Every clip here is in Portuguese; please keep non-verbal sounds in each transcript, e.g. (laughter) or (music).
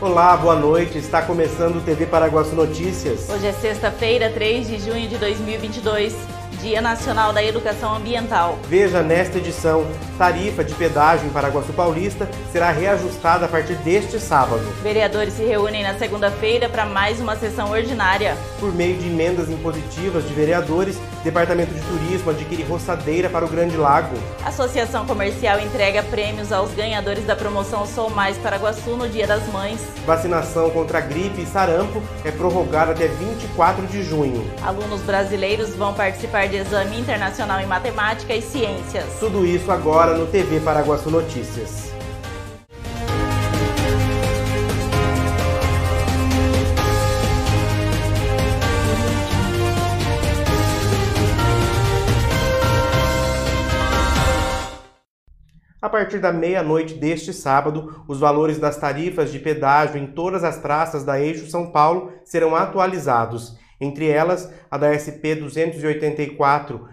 Olá, boa noite. Está começando o TV Paraguaçu Notícias. Hoje é sexta-feira, 3 de junho de 2022. Dia Nacional da Educação Ambiental. Veja nesta edição: tarifa de pedágio em Paraguaçu Paulista será reajustada a partir deste sábado. Vereadores se reúnem na segunda-feira para mais uma sessão ordinária. Por meio de emendas impositivas de vereadores, Departamento de Turismo adquire roçadeira para o Grande Lago. Associação Comercial entrega prêmios aos ganhadores da promoção Sou Mais Paraguaçu no Dia das Mães. Vacinação contra gripe e sarampo é prorrogada até 24 de junho. Alunos brasileiros vão participar de exame internacional em matemática e ciências. Tudo isso agora no TV Paraguaçu Notícias. A partir da meia-noite deste sábado, os valores das tarifas de pedágio em todas as praças da Eixo São Paulo serão atualizados. Entre elas, a da SP 284,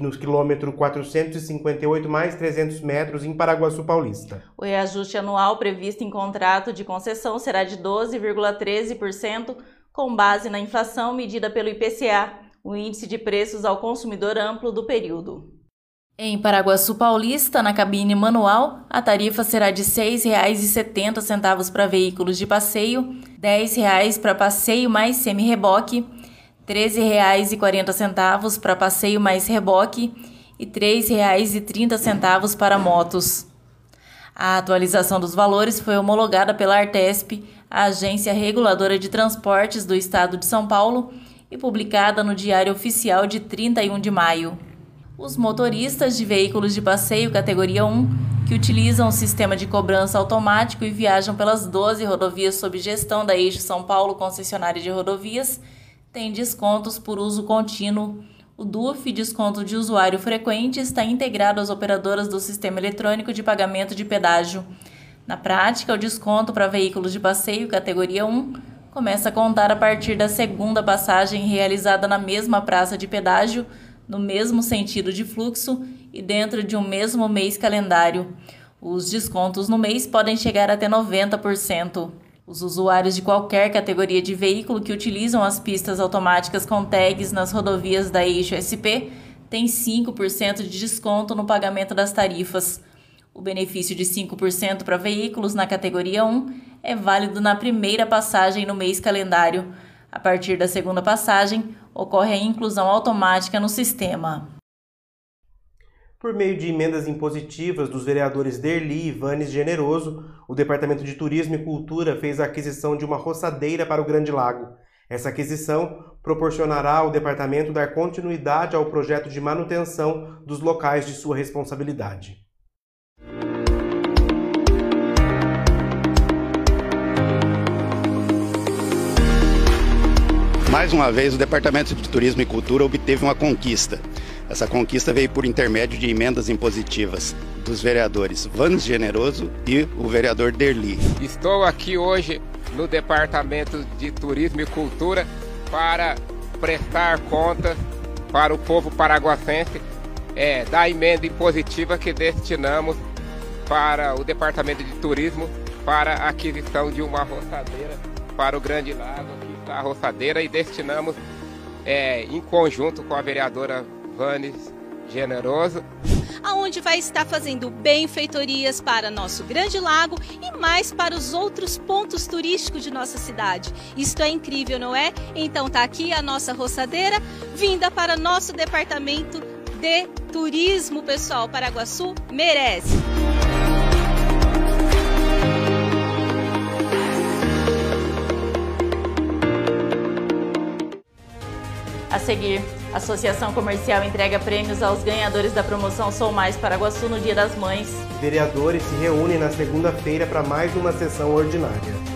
no quilômetro 458 mais 300 metros em Paraguaçu Paulista. O reajuste anual previsto em contrato de concessão será de 12,13%, com base na inflação medida pelo IPCA, o Índice de Preços ao Consumidor Amplo do período. Em Paraguaçu Paulista, na cabine manual, a tarifa será de R$ 6,70 para veículos de passeio, R$ 10,00 para passeio mais semi-reboque, R$ 13,40 para passeio mais reboque e R$ 3,30 para motos. A atualização dos valores foi homologada pela Artesp, a Agência Reguladora de Transportes do Estado de São Paulo, e publicada no Diário Oficial de 31 de maio. Os motoristas de veículos de passeio categoria 1, que utilizam o sistema de cobrança automático e viajam pelas 12 rodovias sob gestão da Eixo São Paulo Concessionária de Rodovias, têm descontos por uso contínuo. O DUF, desconto de usuário frequente, está integrado às operadoras do Sistema Eletrônico de Pagamento de Pedágio. Na prática, o desconto para veículos de passeio categoria 1 começa a contar a partir da segunda passagem realizada na mesma praça de pedágio no mesmo sentido de fluxo e dentro de um mesmo mês calendário. Os descontos no mês podem chegar até 90%. Os usuários de qualquer categoria de veículo que utilizam as pistas automáticas com tags nas rodovias da Eixo SP têm 5% de desconto no pagamento das tarifas. O benefício de 5% para veículos na categoria 1 é válido na primeira passagem no mês calendário. A partir da segunda passagem, ocorre a inclusão automática no sistema. Por meio de emendas impositivas dos vereadores Derli e Ivanes Generoso, o Departamento de Turismo e Cultura fez a aquisição de uma roçadeira para o Grande Lago. Essa aquisição proporcionará ao departamento dar continuidade ao projeto de manutenção dos locais de sua responsabilidade. Mais uma vez, o Departamento de Turismo e Cultura obteve uma conquista. Essa conquista veio por intermédio de emendas impositivas dos vereadores Vanes Generoso e o vereador Derli. Estou aqui hoje no Departamento de Turismo e Cultura para prestar contas para o povo paraguacense é, da emenda impositiva que destinamos para o Departamento de Turismo para a aquisição de uma roçadeira para o Grande Lago da roçadeira e destinamos é, em conjunto com a vereadora Vanes Generoso. Aonde vai estar fazendo benfeitorias para nosso grande lago e mais para os outros pontos turísticos de nossa cidade. Isto é incrível, não é? Então tá aqui a nossa roçadeira vinda para nosso departamento de turismo, pessoal. Paraguaçu merece. A seguir, a Associação Comercial entrega prêmios aos ganhadores da promoção Sou Mais Paraguaçu no Dia das Mães. Vereadores se reúnem na segunda-feira para mais uma sessão ordinária.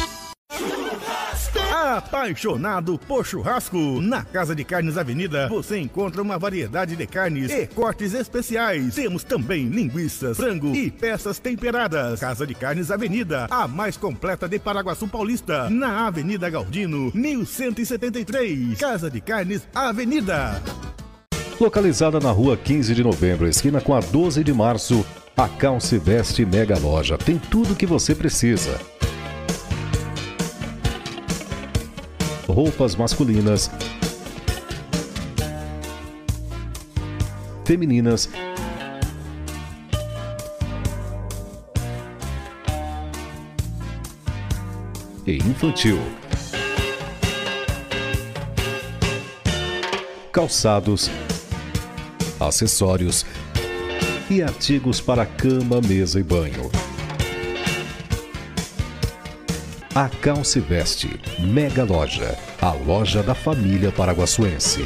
Apaixonado por churrasco? Na Casa de Carnes Avenida você encontra uma variedade de carnes e cortes especiais. Temos também linguiças, frango e peças temperadas. Casa de Carnes Avenida, a mais completa de Paraguaçu Paulista, na Avenida Galdino, 1173. Casa de Carnes Avenida. Localizada na rua 15 de novembro, esquina com a 12 de março, a Calce Veste Mega Loja tem tudo o que você precisa. Roupas masculinas, femininas, e infantil. Calçados, acessórios e artigos para cama, mesa e banho. A Calce Veste, Mega Loja, a loja da família paraguaçuense.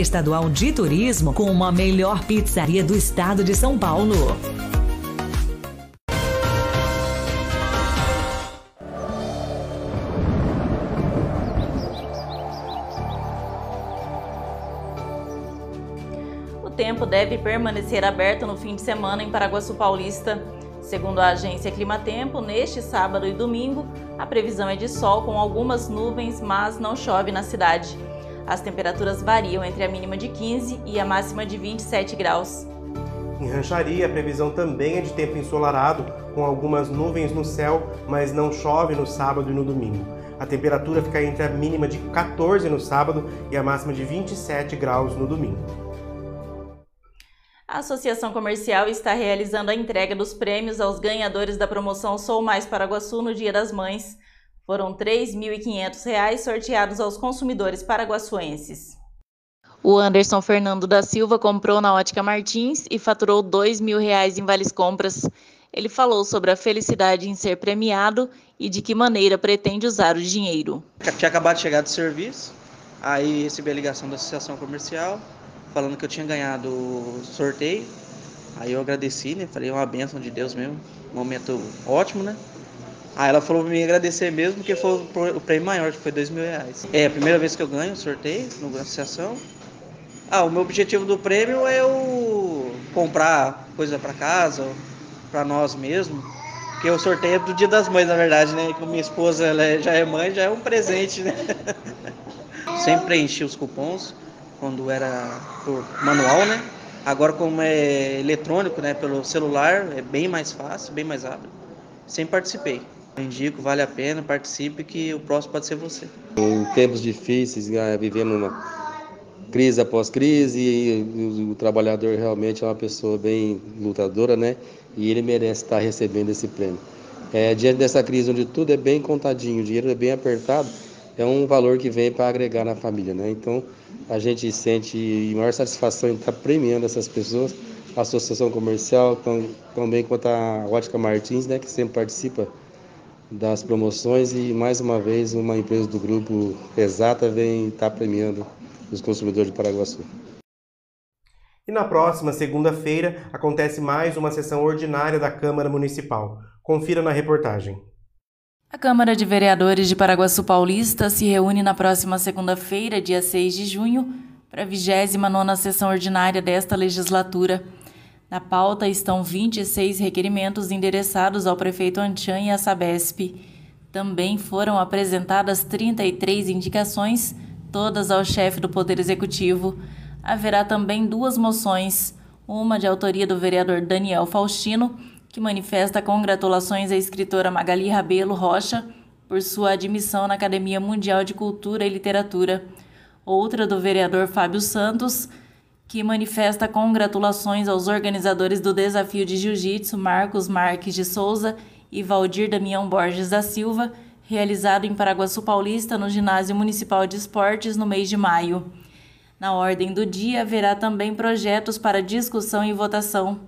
Estadual de Turismo como a melhor pizzaria do estado de São Paulo. O tempo deve permanecer aberto no fim de semana em Paraguaçu Paulista. Segundo a agência Climatempo, neste sábado e domingo, a previsão é de sol com algumas nuvens, mas não chove na cidade. As temperaturas variam entre a mínima de 15 e a máxima de 27 graus. Em Rancharia, a previsão também é de tempo ensolarado, com algumas nuvens no céu, mas não chove no sábado e no domingo. A temperatura fica entre a mínima de 14 no sábado e a máxima de 27 graus no domingo. A Associação Comercial está realizando a entrega dos prêmios aos ganhadores da promoção Sou Mais Paraguaçu no Dia das Mães. Foram R$ 3.500 sorteados aos consumidores paraguaçuenses. O Anderson Fernando da Silva comprou na Ótica Martins e faturou R$ 2.000 em vales compras. Ele falou sobre a felicidade em ser premiado e de que maneira pretende usar o dinheiro. Tinha acabado de chegar do serviço, aí recebi a ligação da Associação Comercial falando que eu tinha ganhado o sorteio. Aí eu agradeci, né? Falei, é uma bênção de Deus mesmo. Momento ótimo, né? Aí ela falou pra me agradecer mesmo, porque foi o prêmio maior, que foi dois mil reais. É a primeira vez que eu ganho sorteio na associação. Ah, o meu objetivo do prêmio é eu comprar coisa para casa, para nós mesmos. Porque o sorteio é do Dia das Mães, na verdade, né? Com minha esposa ela já é mãe, já é um presente, né? (laughs) Sempre preenchi os cupons quando era por manual, né? Agora como é eletrônico, né, pelo celular, é bem mais fácil, bem mais rápido. Sempre participei. Indico, vale a pena, participe que o próximo pode ser você. Em tempos difíceis, né, vivendo uma crise após crise, o, o trabalhador realmente é uma pessoa bem lutadora, né? E ele merece estar recebendo esse prêmio. É, diante dessa crise onde tudo é bem contadinho, o dinheiro é bem apertado, é um valor que vem para agregar na família, né? Então, a gente sente maior satisfação em estar premiando essas pessoas, a Associação Comercial, tão, também quanto a Ótica Martins, né, que sempre participa das promoções e mais uma vez uma empresa do grupo Exata vem estar premiando os consumidores de Paraguaçu. E na próxima segunda-feira acontece mais uma sessão ordinária da Câmara Municipal. Confira na reportagem. A Câmara de Vereadores de Paraguaçu Paulista se reúne na próxima segunda-feira, dia 6 de junho, para a 29ª sessão ordinária desta legislatura. Na pauta estão 26 requerimentos endereçados ao prefeito Anchan e à Sabesp. Também foram apresentadas 33 indicações, todas ao chefe do Poder Executivo. Haverá também duas moções, uma de autoria do vereador Daniel Faustino que manifesta congratulações à escritora Magali Rabelo Rocha por sua admissão na Academia Mundial de Cultura e Literatura. Outra do vereador Fábio Santos, que manifesta congratulações aos organizadores do desafio de jiu-jitsu Marcos Marques de Souza e Valdir Damião Borges da Silva, realizado em Paraguaçu Paulista, no Ginásio Municipal de Esportes, no mês de maio. Na ordem do dia, haverá também projetos para discussão e votação.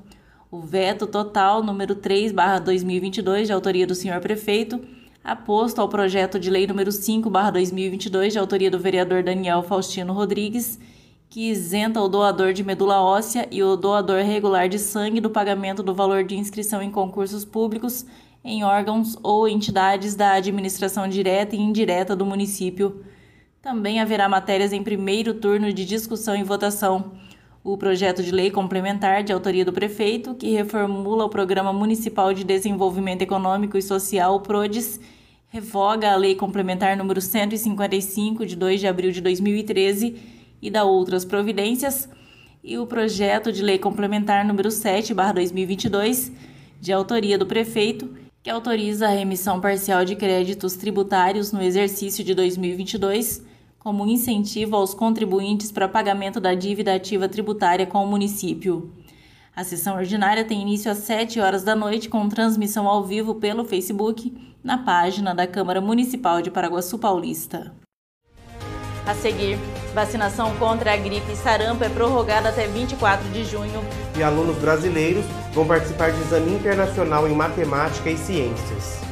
O veto total número 3/2022, de autoria do senhor prefeito, aposto ao projeto de lei número 5/2022, de autoria do vereador Daniel Faustino Rodrigues, que isenta o doador de medula óssea e o doador regular de sangue do pagamento do valor de inscrição em concursos públicos em órgãos ou entidades da administração direta e indireta do município. Também haverá matérias em primeiro turno de discussão e votação. O projeto de lei complementar de autoria do prefeito, que reformula o Programa Municipal de Desenvolvimento Econômico e Social, PRODES, revoga a Lei Complementar número 155, de 2 de abril de 2013 e da outras providências, e o projeto de lei complementar número 7/2022, de autoria do prefeito, que autoriza a remissão parcial de créditos tributários no exercício de 2022 como incentivo aos contribuintes para pagamento da dívida ativa tributária com o município. A sessão ordinária tem início às 7 horas da noite com transmissão ao vivo pelo Facebook na página da Câmara Municipal de Paraguaçu Paulista. A seguir, vacinação contra a gripe e sarampo é prorrogada até 24 de junho. E alunos brasileiros vão participar de exame internacional em matemática e ciências.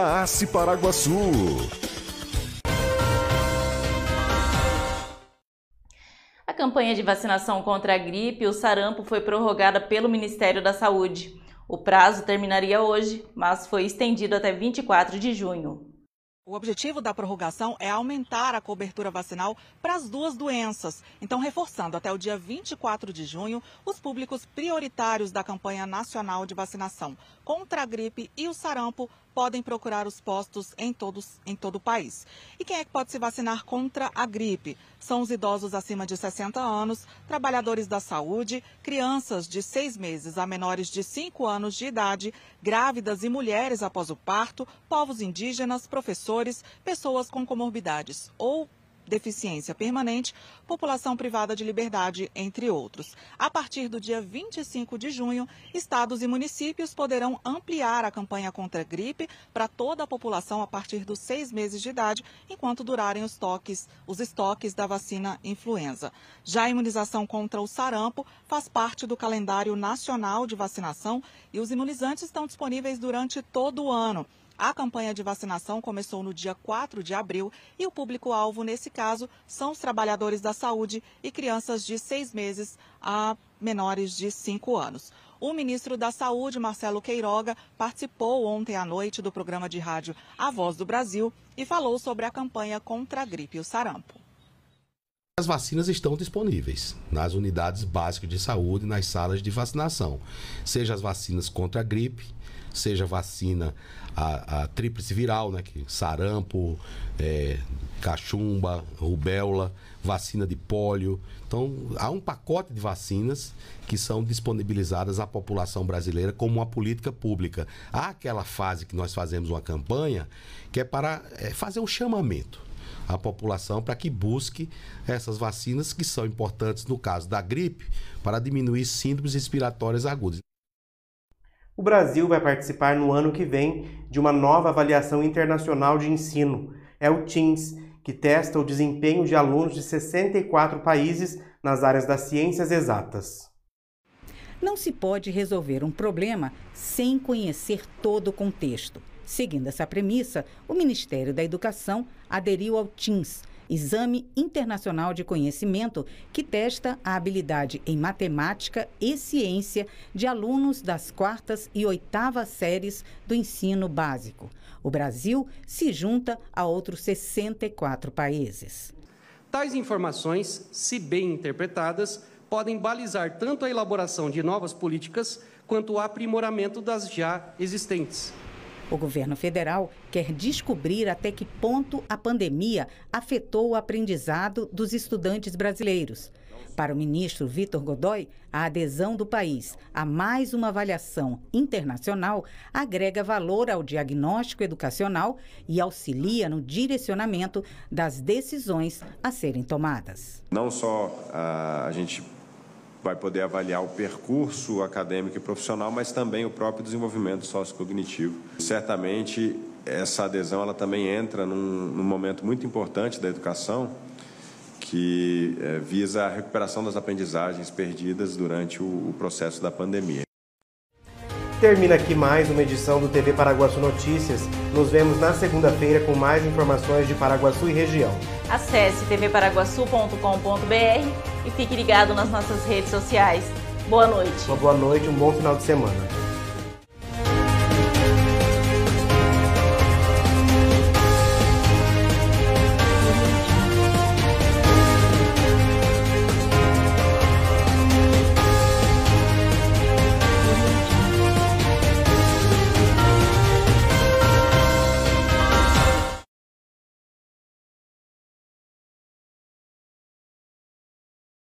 ACE Paraguaçu. A campanha de vacinação contra a gripe e o sarampo foi prorrogada pelo Ministério da Saúde. O prazo terminaria hoje, mas foi estendido até 24 de junho. O objetivo da prorrogação é aumentar a cobertura vacinal para as duas doenças. Então, reforçando, até o dia 24 de junho, os públicos prioritários da campanha nacional de vacinação contra a gripe e o sarampo podem procurar os postos em, todos, em todo o país. E quem é que pode se vacinar contra a gripe? São os idosos acima de 60 anos, trabalhadores da saúde, crianças de 6 meses a menores de 5 anos de idade, grávidas e mulheres após o parto, povos indígenas, professores, pessoas com comorbidades ou deficiência permanente, população privada de liberdade, entre outros. A partir do dia 25 de junho, estados e municípios poderão ampliar a campanha contra a gripe para toda a população a partir dos seis meses de idade, enquanto durarem os, toques, os estoques da vacina influenza. Já a imunização contra o sarampo faz parte do calendário nacional de vacinação e os imunizantes estão disponíveis durante todo o ano. A campanha de vacinação começou no dia 4 de abril e o público-alvo, nesse caso, são os trabalhadores da saúde e crianças de seis meses a menores de cinco anos. O ministro da Saúde, Marcelo Queiroga, participou ontem à noite do programa de rádio A Voz do Brasil e falou sobre a campanha contra a gripe e o sarampo. As vacinas estão disponíveis nas unidades básicas de saúde, nas salas de vacinação, seja as vacinas contra a gripe, seja vacina a, a tríplice viral, né, que sarampo, é, cachumba, rubéola, vacina de pólio. Então, há um pacote de vacinas que são disponibilizadas à população brasileira como uma política pública. Há aquela fase que nós fazemos uma campanha que é para é, fazer um chamamento à população para que busque essas vacinas que são importantes no caso da gripe para diminuir síndromes respiratórias agudas. O Brasil vai participar no ano que vem de uma nova avaliação internacional de ensino. É o TIMSS, que testa o desempenho de alunos de 64 países nas áreas das ciências exatas. Não se pode resolver um problema sem conhecer todo o contexto. Seguindo essa premissa, o Ministério da Educação aderiu ao TIMSS, Exame Internacional de Conhecimento, que testa a habilidade em matemática e ciência de alunos das quartas e oitavas séries do ensino básico. O Brasil se junta a outros 64 países. Tais informações, se bem interpretadas, podem balizar tanto a elaboração de novas políticas quanto o aprimoramento das já existentes. O governo federal quer descobrir até que ponto a pandemia afetou o aprendizado dos estudantes brasileiros. Para o ministro Vitor Godoy, a adesão do país a mais uma avaliação internacional agrega valor ao diagnóstico educacional e auxilia no direcionamento das decisões a serem tomadas. Não só a gente vai poder avaliar o percurso acadêmico e profissional, mas também o próprio desenvolvimento sociocognitivo. Certamente, essa adesão ela também entra num, num momento muito importante da educação, que é, visa a recuperação das aprendizagens perdidas durante o, o processo da pandemia. Termina aqui mais uma edição do TV Paraguaçu Notícias. Nos vemos na segunda-feira com mais informações de Paraguaçu e região. Acesse tvparaguaçu.com.br e fique ligado nas nossas redes sociais. Boa noite. Uma boa noite, um bom final de semana.